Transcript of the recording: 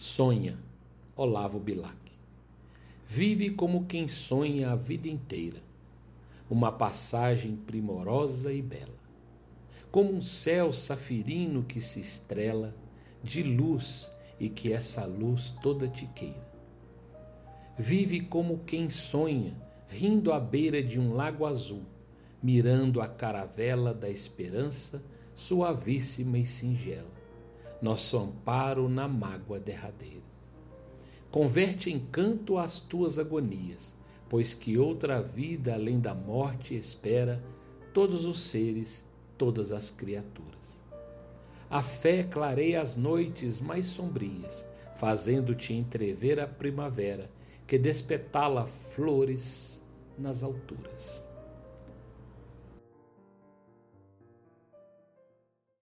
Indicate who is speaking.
Speaker 1: Sonha, Olavo Bilac. Vive como quem sonha a vida inteira, uma passagem primorosa e bela, como um céu safirino que se estrela de luz e que essa luz toda te queira. Vive como quem sonha, rindo à beira de um lago azul, mirando a caravela da esperança suavíssima e singela nosso amparo na mágoa derradeira. Converte em canto as tuas agonias, pois que outra vida além da morte espera todos os seres, todas as criaturas. A fé clareia as noites mais sombrias, fazendo-te entrever a primavera que despetala flores nas alturas.